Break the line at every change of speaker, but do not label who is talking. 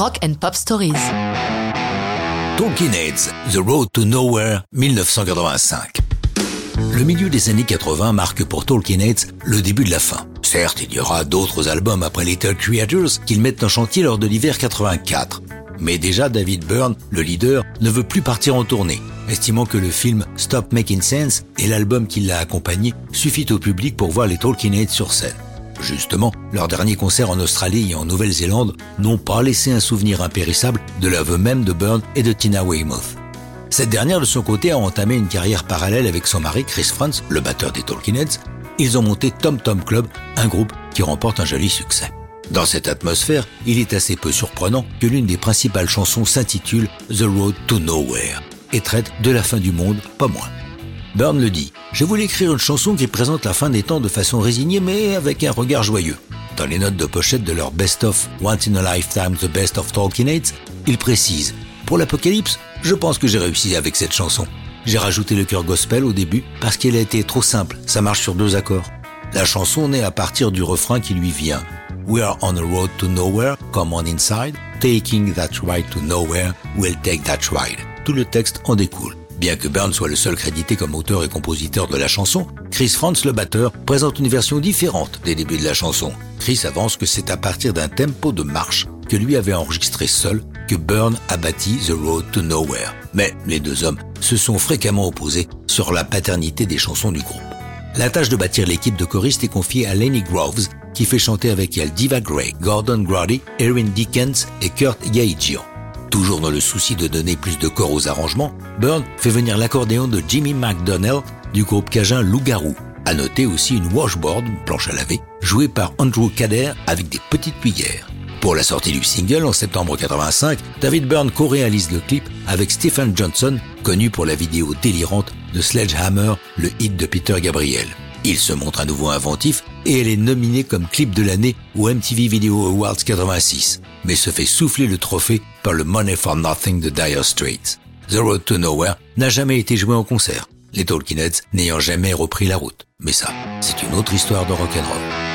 Rock and Pop Stories.
Talking The Road to Nowhere, 1985. Le milieu des années 80 marque pour Talking Heads le début de la fin. Certes, il y aura d'autres albums après Little Creatures qu'ils mettent en chantier lors de l'hiver 84. Mais déjà, David Byrne, le leader, ne veut plus partir en tournée, estimant que le film Stop Making Sense et l'album qui l'a accompagné suffit au public pour voir les Talking Heads sur scène. Justement, leur dernier concert en Australie et en Nouvelle-Zélande n'ont pas laissé un souvenir impérissable de l'aveu même de Byrne et de Tina Weymouth. Cette dernière, de son côté, a entamé une carrière parallèle avec son mari Chris Franz, le batteur des Talking Heads. Ils ont monté Tom Tom Club, un groupe qui remporte un joli succès. Dans cette atmosphère, il est assez peu surprenant que l'une des principales chansons s'intitule The Road to Nowhere et traite de la fin du monde, pas moins. Byrne le dit, je voulais écrire une chanson qui présente la fin des temps de façon résignée mais avec un regard joyeux. Dans les notes de pochette de leur Best of Once in a Lifetime The Best of Talking Heads, il précise Pour l'apocalypse, je pense que j'ai réussi avec cette chanson. J'ai rajouté le cœur gospel au début parce qu'elle a été trop simple, ça marche sur deux accords. La chanson naît à partir du refrain qui lui vient. We are on a road to nowhere, come on inside, taking that ride to nowhere, we'll take that ride. Tout le texte en découle. Bien que Byrne soit le seul crédité comme auteur et compositeur de la chanson, Chris Franz, le batteur, présente une version différente des débuts de la chanson. Chris avance que c'est à partir d'un tempo de marche que lui avait enregistré seul que Byrne a bâti The Road to Nowhere. Mais les deux hommes se sont fréquemment opposés sur la paternité des chansons du groupe. La tâche de bâtir l'équipe de choristes est confiée à Lenny Groves, qui fait chanter avec elle Diva Gray, Gordon Grady, Erin Dickens et Kurt Yaijian. Toujours dans le souci de donner plus de corps aux arrangements, Byrne fait venir l'accordéon de Jimmy McDonnell du groupe cajun Loup-Garou. À noter aussi une washboard, planche à laver, jouée par Andrew Kader avec des petites cuillères. Pour la sortie du single en septembre 85, David Byrne co-réalise le clip avec Stephen Johnson, connu pour la vidéo délirante de Sledgehammer, le hit de Peter Gabriel. Il se montre à nouveau inventif et elle est nominée comme clip de l'année au MTV Video Awards 86, mais se fait souffler le trophée par le Money for Nothing de Dire Straits. The Road to Nowhere n'a jamais été joué en concert, les Talking n'ayant jamais repris la route. Mais ça, c'est une autre histoire de rock'n'roll.